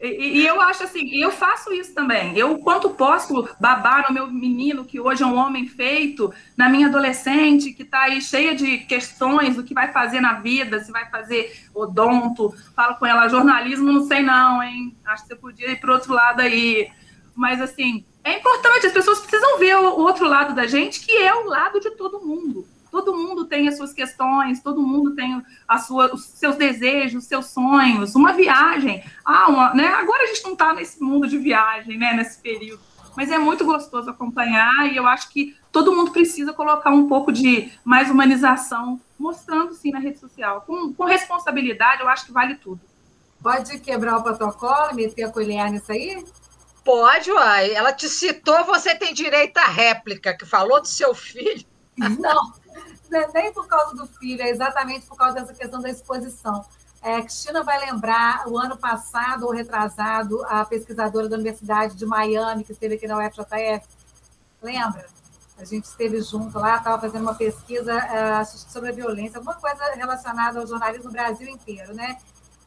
E: E, e, eu acho assim, eu faço isso também. Eu, quanto posso babar no meu menino, que hoje é um homem feito, na minha adolescente, que está aí cheia de questões do que vai fazer na vida, se vai fazer odonto, falo com ela, jornalismo, não sei não, hein? Acho que você podia ir para outro lado aí. Mas, assim, é importante, as pessoas precisam ver o, o outro lado da gente, que é o lado de todo mundo todo mundo tem as suas questões, todo mundo tem a sua, os seus desejos, os seus sonhos, uma viagem. Ah, uma, né? Agora a gente não está nesse mundo de viagem, né? Nesse período. Mas é muito gostoso acompanhar e eu acho que todo mundo precisa colocar um pouco de mais humanização, mostrando sim na rede social. Com, com responsabilidade, eu acho que vale tudo.
D: Pode quebrar o protocolo, meter a colher nisso aí?
B: Pode, uai. Ela te citou, você tem direito à réplica, que falou do seu filho.
D: Não, nem por causa do filho, é exatamente por causa dessa questão da exposição. É, Cristina vai lembrar, o ano passado ou retrasado, a pesquisadora da Universidade de Miami, que esteve aqui na UFJF, lembra? A gente esteve junto lá, estava fazendo uma pesquisa uh, sobre a violência, alguma coisa relacionada ao jornalismo no Brasil inteiro, né?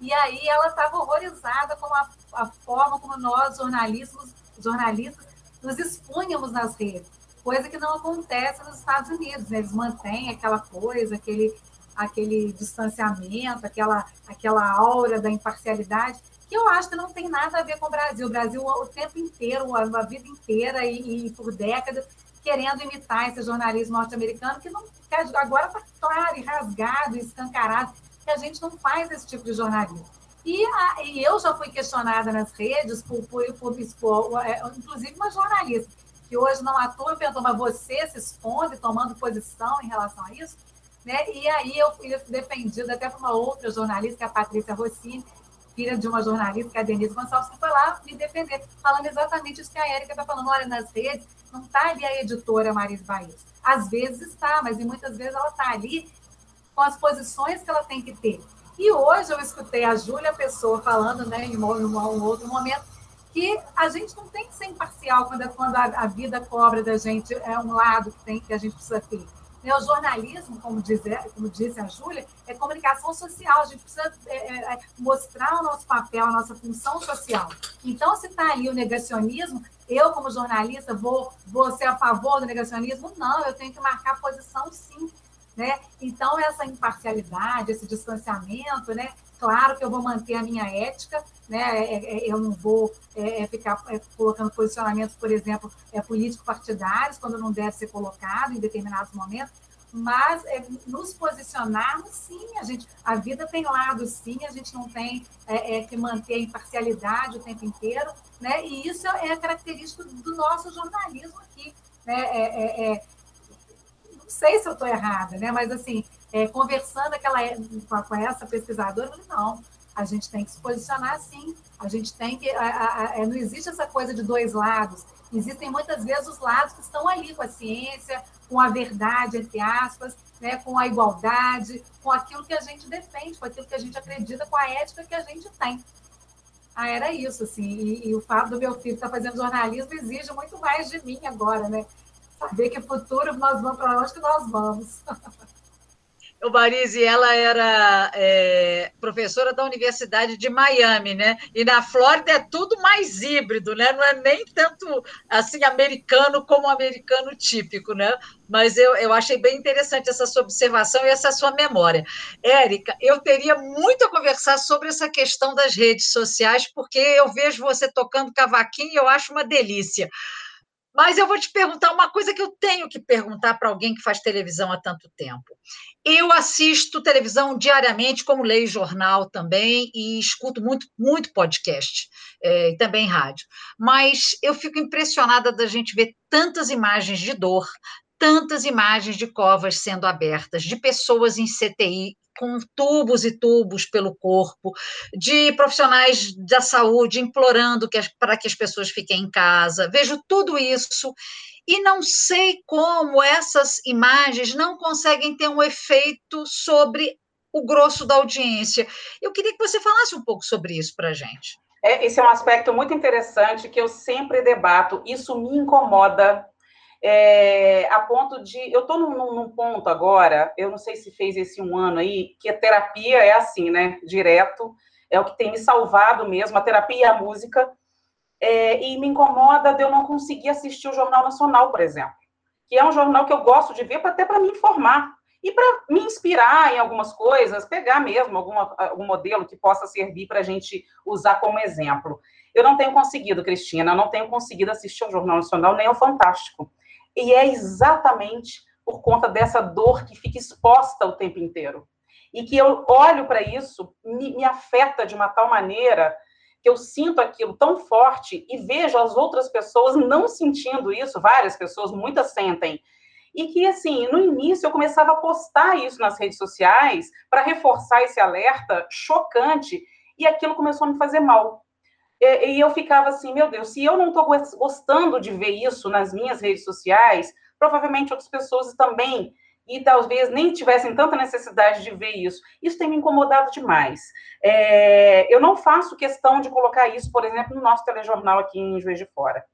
D: E aí ela estava horrorizada com a, a, forma como nós, jornalistas, jornalistas, nos expunhamos nas redes, coisa que não acontece nos Estados Unidos. Eles mantêm aquela coisa, aquele, aquele distanciamento, aquela, aquela aura da imparcialidade, que eu acho que não tem nada a ver com o Brasil. O Brasil, o tempo inteiro, a, a vida inteira e, e, por décadas, querendo imitar esse jornalismo norte-americano, que, não, que agora está claro e rasgado, escancarado que a gente não faz esse tipo de jornalismo. E, a, e eu já fui questionada nas redes por, por, por expor, é, inclusive uma jornalista, que hoje não atua, perguntou, mas você se esconde tomando posição em relação a isso? Né? E aí eu fui defendida até por uma outra jornalista, que é a Patrícia Rossini, filha de uma jornalista, que é a Denise Gonçalves, que foi lá me defender, falando exatamente isso que a Érica está falando. Olha, nas redes, não está ali a editora Maris Bahia. Às vezes está, mas muitas vezes ela está ali com as posições que ela tem que ter. E hoje eu escutei a Júlia Pessoa falando, né, em um, outro momento, que a gente não tem que ser imparcial quando, quando a, a, vida cobra da gente é um lado que, tem, que a gente precisa ter. Né, o jornalismo, como, diz, como disse a Júlia, é comunicação social. A gente precisa é, é, é, mostrar o nosso papel, a nossa função social. Então, se está ali o negacionismo, eu, como jornalista, vou, vou ser a favor do negacionismo? Não, eu tenho que marcar posição, sim. Né? Então, essa imparcialidade, esse distanciamento, né? Claro que eu vou manter a minha ética, né? É, é, eu não vou é, ficar colocando posicionamentos, por exemplo, político-partidários, quando não deve ser colocado em determinados momentos, mas é, nos posicionarmos, sim, a gente, a vida tem lados, sim, a gente não tem é, é, que manter a imparcialidade o tempo inteiro, né? E isso é a característica do nosso jornalismo aqui, né? É, sei se eu estou errada, né? Mas assim, é, conversando aquela, com, com essa pesquisadora, eu falei, não, a gente tem que se posicionar assim, a gente tem que. A, a, é, não existe essa coisa de dois lados. Existem muitas vezes os lados que estão ali com a ciência, com a verdade, entre aspas, né, com a igualdade, com aquilo que a gente defende, com aquilo que a gente acredita, com a ética que a gente tem. Ah, era isso, assim. E, e o fato do meu filho estar fazendo jornalismo exige muito mais de mim agora, né? saber que futuro nós vamos para onde que nós vamos.
B: O Marise, ela era é, professora da Universidade de Miami, né? E na Flórida é tudo mais híbrido, né? Não é nem tanto assim americano como americano típico, né? Mas eu, eu achei bem interessante essa sua observação e essa sua memória. Érica, eu teria muito a conversar sobre essa questão das redes sociais, porque eu vejo você tocando cavaquinho e eu acho uma delícia. Mas eu vou te perguntar uma coisa que eu tenho que perguntar para alguém que faz televisão há tanto tempo. Eu assisto televisão diariamente, como leio jornal também, e escuto muito, muito podcast, é, e também rádio. Mas eu fico impressionada da gente ver tantas imagens de dor, tantas imagens de covas sendo abertas, de pessoas em CTI com tubos e tubos pelo corpo, de profissionais da saúde implorando que para que as pessoas fiquem em casa. Vejo tudo isso e não sei como essas imagens não conseguem ter um efeito sobre o grosso da audiência. Eu queria que você falasse um pouco sobre isso para a gente.
C: É, esse é um aspecto muito interessante que eu sempre debato. Isso me incomoda é, a ponto de. Eu estou num, num, ponto agora, eu não sei se fez esse um ano aí, que a terapia é assim, né? Direto, é o que tem me salvado mesmo, a terapia e a música. É, e me incomoda de eu não conseguir assistir o Jornal Nacional, por exemplo, que é um jornal que eu gosto de ver até para me informar e para me inspirar em algumas coisas, pegar mesmo alguma, algum modelo que possa servir para a gente usar como exemplo. Eu não tenho conseguido, Cristina, não tenho conseguido assistir ao Jornal Nacional nem ao Fantástico. E é exatamente por conta dessa dor que fica exposta o tempo inteiro. E que eu olho para isso, me, me afeta de uma tal maneira que eu sinto aquilo tão forte e vejo as outras pessoas não sentindo isso, várias pessoas, muitas sentem. E que, assim, no início eu começava a postar isso nas redes sociais para reforçar esse alerta chocante, e aquilo começou a me fazer mal. E, eu ficava assim, meu Deus, se eu não estou gostando de ver isso nas minhas redes sociais, provavelmente outras pessoas também e talvez nem tivessem tanta necessidade de ver isso. Isso tem me incomodado demais. É, eu não faço questão de colocar isso, por exemplo, no nosso telejornal aqui em Juiz de Fora.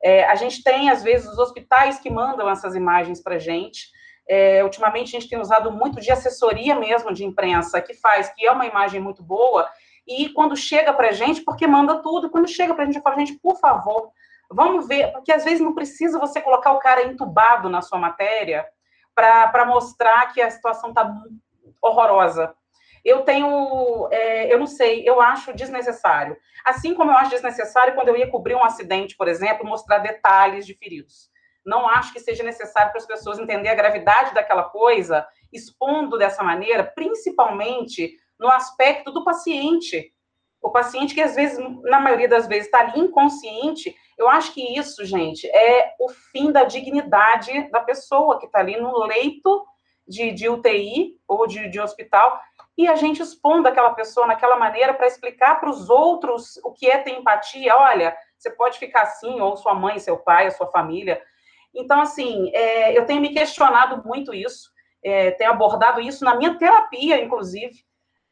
C: É, a gente tem, às vezes, os hospitais que mandam essas imagens para a gente. É, ultimamente, a gente tem usado muito de assessoria mesmo de imprensa, que faz, que é uma imagem muito boa, e quando chega para a gente, porque manda tudo, quando chega para a gente, eu falo, gente, por favor, vamos ver, porque às vezes não precisa você colocar o cara entubado na sua matéria, para mostrar que a situação está horrorosa. Eu tenho, é, eu não sei, eu acho desnecessário. Assim como eu acho desnecessário quando eu ia cobrir um acidente, por exemplo, mostrar detalhes de feridos. Não acho que seja necessário para as pessoas entenderem a gravidade daquela coisa, expondo dessa maneira, principalmente no aspecto do paciente. O paciente que, às vezes, na maioria das vezes, está ali inconsciente eu acho que isso, gente, é o fim da dignidade da pessoa que está ali no leito de, de UTI ou de, de hospital e a gente expondo aquela pessoa naquela maneira para explicar para os outros o que é ter empatia. Olha, você pode ficar assim, ou sua mãe, seu pai, a sua família. Então, assim, é, eu tenho me questionado muito isso, é, tenho abordado isso na minha terapia, inclusive,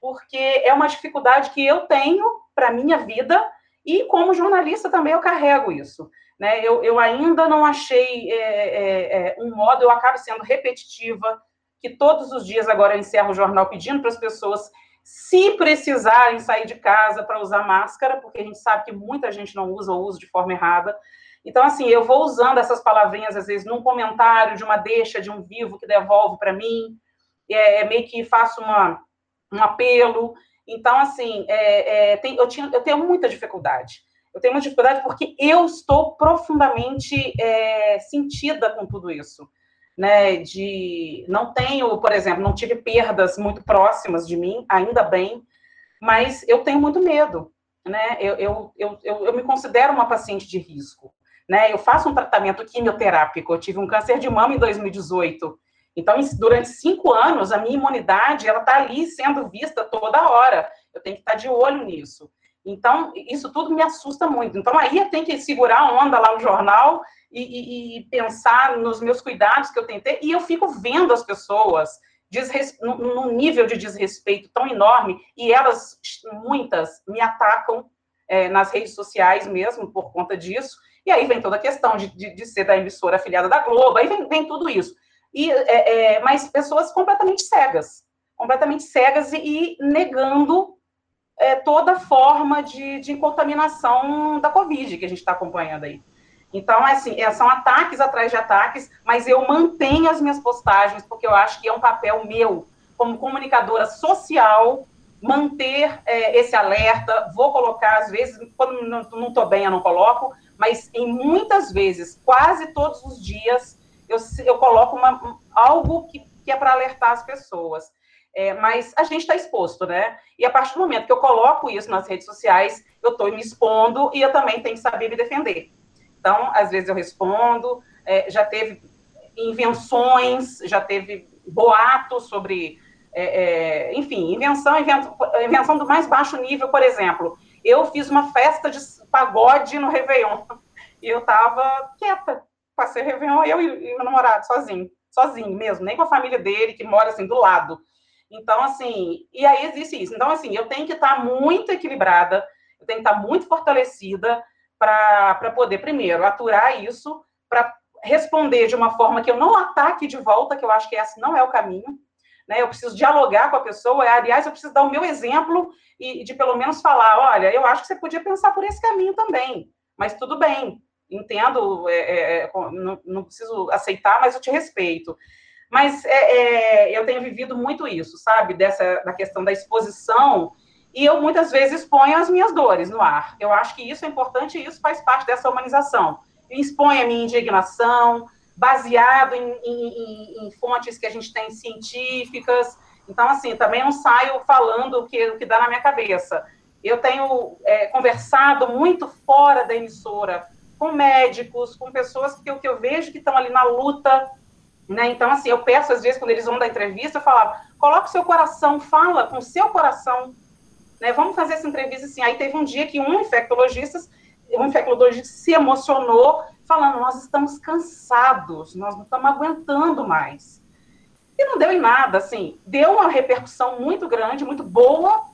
C: porque é uma dificuldade que eu tenho para a minha vida e como jornalista também eu carrego isso. Né? Eu, eu ainda não achei é, é, é, um modo, eu acabo sendo repetitiva, que todos os dias agora eu encerro o jornal pedindo para as pessoas, se precisarem sair de casa para usar máscara, porque a gente sabe que muita gente não usa ou usa de forma errada. Então, assim, eu vou usando essas palavrinhas, às vezes, num comentário de uma deixa de um vivo que devolve para mim, é, é, meio que faço uma, um apelo. Então, assim, é, é, tem, eu, tinha, eu tenho muita dificuldade. Eu tenho muita dificuldade porque eu estou profundamente é, sentida com tudo isso. Né, de não tenho, por exemplo, não tive perdas muito próximas de mim, ainda bem, mas eu tenho muito medo, né? Eu, eu, eu, eu, eu me considero uma paciente de risco, né? Eu faço um tratamento quimioterápico, eu tive um câncer de mama em 2018, então, durante cinco anos, a minha imunidade ela está ali sendo vista toda hora. Eu tenho que estar tá de olho nisso. Então, isso tudo me assusta muito. Então, aí eu tenho que segurar a onda lá no jornal e, e, e pensar nos meus cuidados que eu tenho que ter. E eu fico vendo as pessoas num nível de desrespeito tão enorme, e elas, muitas, me atacam é, nas redes sociais mesmo por conta disso. E aí vem toda a questão de, de, de ser da emissora afiliada da Globo, aí vem, vem tudo isso e, é, é, mas pessoas completamente cegas, completamente cegas e, e negando é, toda forma de, de, contaminação da Covid que a gente está acompanhando aí. Então, é assim, é, são ataques atrás de ataques, mas eu mantenho as minhas postagens, porque eu acho que é um papel meu, como comunicadora social, manter é, esse alerta. Vou colocar, às vezes, quando não estou bem, eu não coloco, mas em muitas vezes, quase todos os dias, eu, eu coloco uma, algo que, que é para alertar as pessoas. É, mas a gente está exposto, né? E a partir do momento que eu coloco isso nas redes sociais, eu estou me expondo e eu também tenho que saber me defender. Então, às vezes eu respondo, é, já teve invenções, já teve boatos sobre, é, é enfim, invenção, invento, invenção do mais baixo nível, por exemplo. Eu fiz uma festa de pagode no Réveillon e eu estava quieta, passei o Réveillon, eu e, meu namorado, sozinho, sozinho mesmo, nem com a família dele, que mora assim do lado. Então, assim, e aí existe isso. Então, assim, eu tenho que estar muito equilibrada, eu tenho que estar muito fortalecida para poder, primeiro, aturar isso, para responder de uma forma que eu não ataque de volta, que eu acho que esse não é o caminho. Né? Eu preciso dialogar com a pessoa, aliás, eu preciso dar o meu exemplo e de pelo menos falar: olha, eu acho que você podia pensar por esse caminho também, mas tudo bem, entendo, é, é, é não, não, preciso aceitar, mas eu te respeito. Mas é, é, eu tenho vivido muito isso, sabe? Dessa da questão da exposição, e eu muitas vezes exponho as minhas dores no ar. Eu acho que isso é importante e isso faz parte dessa humanização. Eu exponho a minha indignação, baseado em, em, em, fontes que a gente tem científicas. Então, assim, também não saio falando o que, o que dá na minha cabeça. Eu tenho é, conversado muito fora da emissora com médicos, com pessoas que, que eu vejo que estão ali na luta. Né? Então, assim, eu peço, às vezes, quando eles vão dar entrevista, eu falava, coloque o seu coração, fala com o seu coração. Né? Vamos fazer essa entrevista assim. Aí teve um dia que um infectologista, um infectologista se emocionou falando: nós estamos cansados, nós não estamos aguentando mais. E não deu em nada, assim, deu uma repercussão muito grande, muito boa,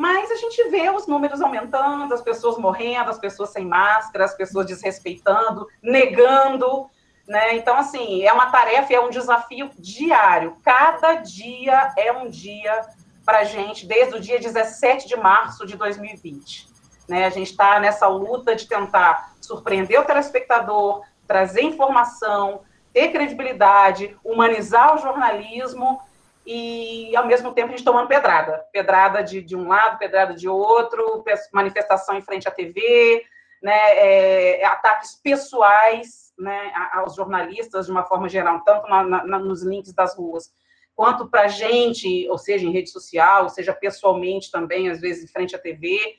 C: mas a gente vê os números aumentando, as pessoas morrendo, as pessoas sem máscara, as pessoas desrespeitando, negando, né? Então, assim, é uma tarefa, é um desafio diário. Cada dia é um dia para a gente, desde o dia 17 de março de 2020. Né? A gente está nessa luta de tentar surpreender o telespectador, trazer informação, ter credibilidade, humanizar o jornalismo e, ao mesmo tempo, a gente tomando pedrada. Pedrada de, de um lado, pedrada de outro, manifestação em frente à TV, né, é, ataques pessoais né, aos jornalistas, de uma forma geral, tanto na, na, nos links das ruas, quanto para a gente, ou seja, em rede social, ou seja, pessoalmente também, às vezes, em frente à TV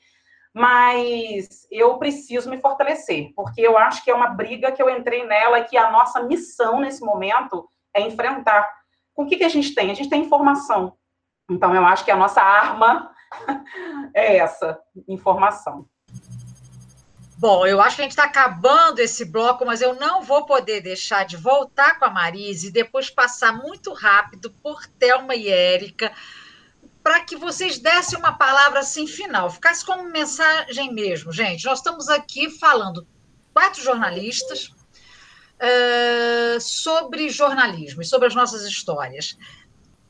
C: mas eu preciso me fortalecer, porque eu acho que é uma briga que eu entrei nela e que a nossa missão nesse momento é enfrentar. O que, que a gente tem? A gente tem informação. Então, eu acho que a nossa arma é essa, informação.
B: Bom, eu acho que a gente está acabando esse bloco, mas eu não vou poder deixar de voltar com a Marise e depois passar muito rápido por Thelma e Érica, para que vocês dessem uma palavra assim final, ficasse como mensagem mesmo, gente. Nós estamos aqui falando, quatro jornalistas, uh, sobre jornalismo e sobre as nossas histórias.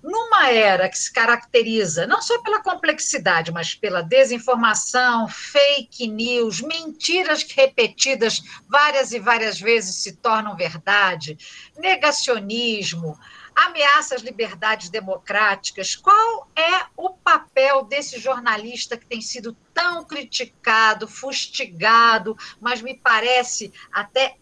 B: Numa era que se caracteriza não só pela complexidade, mas pela desinformação, fake news, mentiras repetidas várias e várias vezes se tornam verdade, negacionismo, ameaça às liberdades democráticas. Qual é o papel desse jornalista que tem sido tão criticado, fustigado, mas me parece até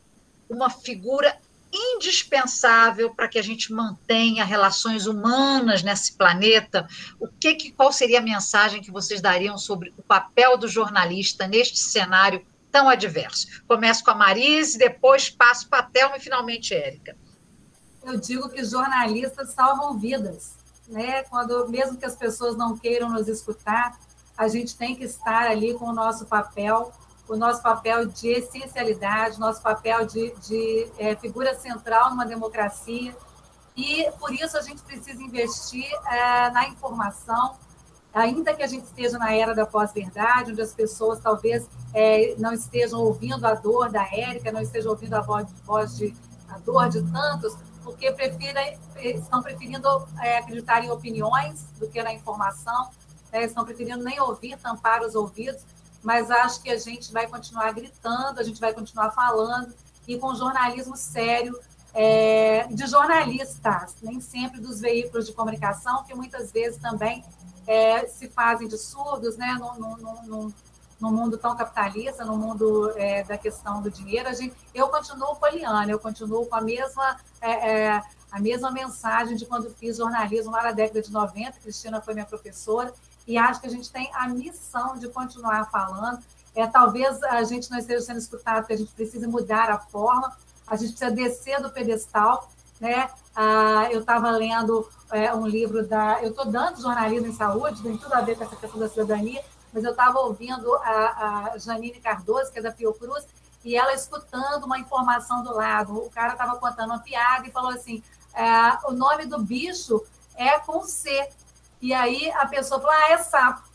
B: uma figura indispensável para que a gente mantenha relações humanas nesse planeta. O que, que qual seria a mensagem que vocês dariam sobre o papel do jornalista neste cenário tão adverso? Começo com a Marise, depois passo para a Thelma e finalmente Érica
D: eu digo que jornalistas salvam vidas, né? Quando mesmo que as pessoas não queiram nos escutar, a gente tem que estar ali com o nosso papel, o nosso papel de essencialidade, nosso papel de, de é, figura central numa democracia. E por isso a gente precisa investir é, na informação, ainda que a gente esteja na era da pós-verdade, onde as pessoas talvez é, não estejam ouvindo a dor da Érica, não estejam ouvindo a voz, voz de a dor de tantos, porque prefirem, estão preferindo é, acreditar em opiniões do que na informação, né? estão preferindo nem ouvir, tampar os ouvidos, mas acho que a gente vai continuar gritando, a gente vai continuar falando, e com jornalismo sério, é, de jornalistas, nem sempre dos veículos de comunicação, que muitas vezes também é, se fazem de surdos, né? no mundo tão capitalista, no mundo é, da questão do dinheiro, gente, eu continuo poliana, eu continuo com a mesma, é, é, a mesma mensagem de quando fiz jornalismo lá na década de 90, Cristina foi minha professora, e acho que a gente tem a missão de continuar falando. É, talvez a gente não esteja sendo escutado, porque a gente precisa mudar a forma, a gente precisa descer do pedestal, né? Ah, eu estava lendo é, um livro da. Eu estou dando jornalismo em saúde, tem tudo a ver com essa questão da cidadania, mas eu estava ouvindo a, a Janine Cardoso, que é da Fiocruz, e ela escutando uma informação do lado. O cara estava contando uma piada e falou assim: é, o nome do bicho é com C. E aí a pessoa falou: ah, é sapo.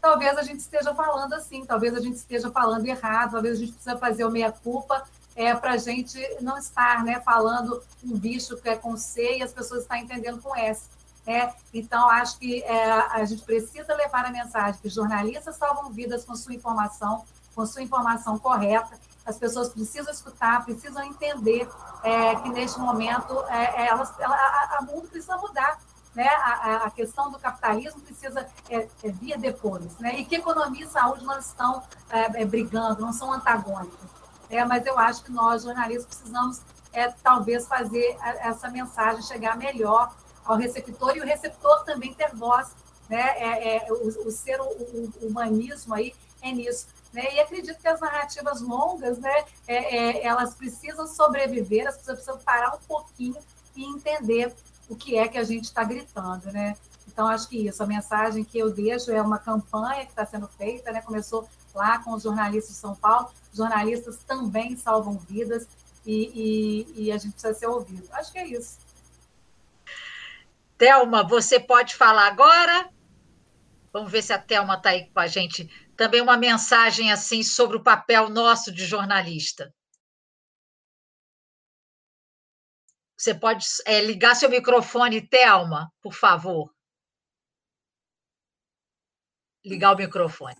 D: Talvez a gente esteja falando assim, talvez a gente esteja falando errado, talvez a gente precisa fazer o meia-culpa é, para a gente não estar né, falando um bicho que é com C e as pessoas estão entendendo com S. É, então, acho que é, a gente precisa levar a mensagem que jornalistas salvam vidas com sua informação, com sua informação correta. As pessoas precisam escutar, precisam entender é, que neste momento é, elas, ela, a, a mundo precisa mudar. Né? A, a, questão do capitalismo precisa é, é, vir depois. Né? E que economia e saúde não estão é, brigando, não são antagônicos. É, mas eu acho que nós, jornalistas, precisamos é talvez fazer essa mensagem chegar melhor ao receptor e o receptor também ter voz, né? É, é o, o, ser o, o, humanismo aí é nisso. Né? E acredito que as narrativas longas, né, é, é, elas precisam sobreviver, elas precisam parar um pouquinho e entender o que é que a gente está gritando, né? Então, acho que isso, a mensagem que eu deixo é uma campanha que está sendo feita, né? Começou lá com os jornalistas de São Paulo, jornalistas também salvam vidas e, e, e a gente precisa ser ouvido. Acho que é isso.
B: Thelma, você pode falar agora? Vamos ver se a Thelma está aí com a gente. Também uma mensagem assim sobre o papel nosso de jornalista. Você pode é, ligar seu microfone, Thelma, por favor. Ligar o microfone.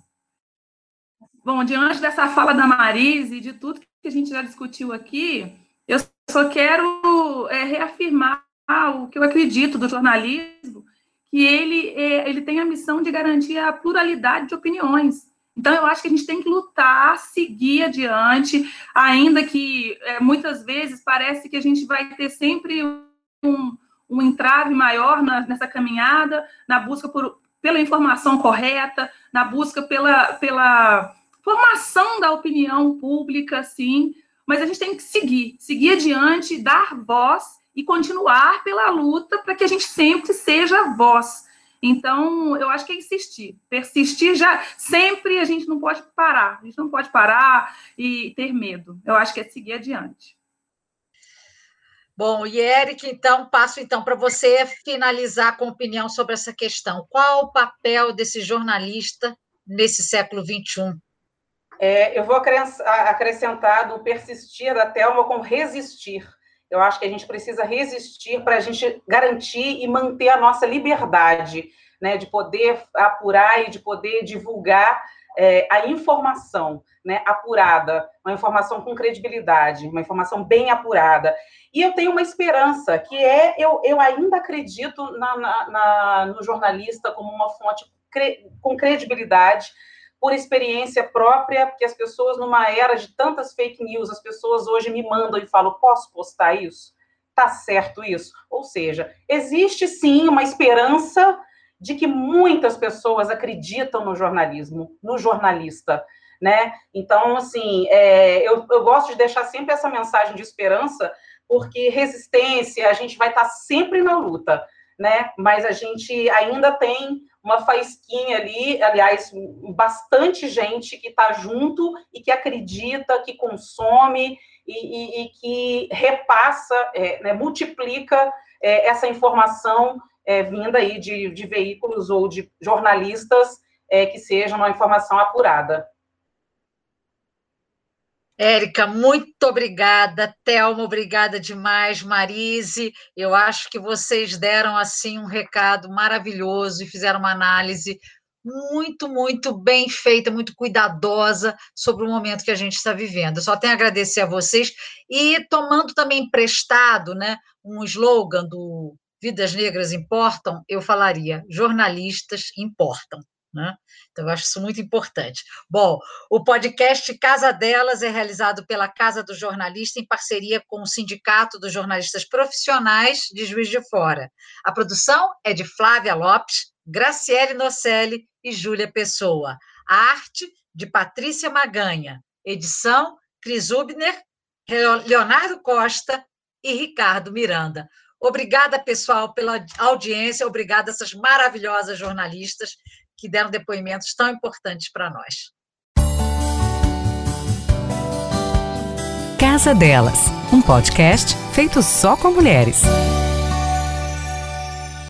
E: Bom, diante dessa fala da Marise e de tudo que a gente já discutiu aqui, eu só quero é, reafirmar o que eu acredito do jornalismo, que ele, é, ele tem a missão de garantir a pluralidade de opiniões. Então, eu acho que a gente tem que lutar, seguir adiante, ainda que é, muitas vezes parece que a gente vai ter sempre um, um entrave maior na, nessa caminhada, na busca por, pela informação correta, na busca pela, pela formação da opinião pública, sim, mas a gente tem que seguir, seguir adiante, dar voz e continuar pela luta para que a gente sempre seja voz. Então, eu acho que é insistir, persistir já. Sempre a gente não pode parar, a gente não pode parar e ter medo. Eu acho que é seguir adiante.
B: Bom, e Eric, então, passo então para você finalizar com opinião sobre essa questão. Qual o papel desse jornalista nesse século XXI?
C: É, eu vou acrescentar do persistir da Thelma com resistir. Eu acho que a gente precisa resistir para a gente garantir e manter a nossa liberdade, né, de poder apurar e de poder divulgar é, a informação né, apurada, uma informação com credibilidade, uma informação bem apurada. E eu tenho uma esperança, que é, eu, eu ainda acredito na, na, na no jornalista como uma fonte cre, com credibilidade, por experiência própria, porque as pessoas, numa era de tantas fake news, as pessoas hoje me mandam e falam: posso postar isso? Tá certo isso? Ou seja, existe sim uma esperança de que muitas pessoas acreditam no jornalismo, no jornalista. Né? Então, assim, é, eu, eu gosto de deixar sempre essa mensagem de esperança, porque resistência, a gente vai estar sempre na luta, né? Mas a gente ainda tem uma faísquinha ali, aliás, bastante gente que está junto e que acredita, que consome e, e, e que repassa, é, né, multiplica é, essa informação é, vinda aí de, de, veículos ou de jornalistas é, que sejam uma informação apurada.
B: Érica, muito obrigada. Thelma, obrigada demais. Marise, eu acho que vocês deram assim um recado maravilhoso e fizeram uma análise muito, muito bem feita, muito cuidadosa sobre o momento que a gente está vivendo. Eu só tenho a agradecer a vocês e tomando também emprestado, né, um slogan do Vidas Negras Importam, eu falaria: jornalistas importam. Né? Então, eu acho isso muito importante. Bom, o podcast Casa Delas é realizado pela Casa do Jornalista em parceria com o Sindicato dos Jornalistas Profissionais de Juiz de Fora. A produção é de Flávia Lopes, Graciele Nocelli e Júlia Pessoa. A arte de Patrícia Maganha. Edição Cris Ubner, Leonardo Costa e Ricardo Miranda. Obrigada, pessoal, pela audiência, obrigada a essas maravilhosas jornalistas que deram depoimentos tão importantes para nós.
A: Casa Delas, um podcast feito só com mulheres.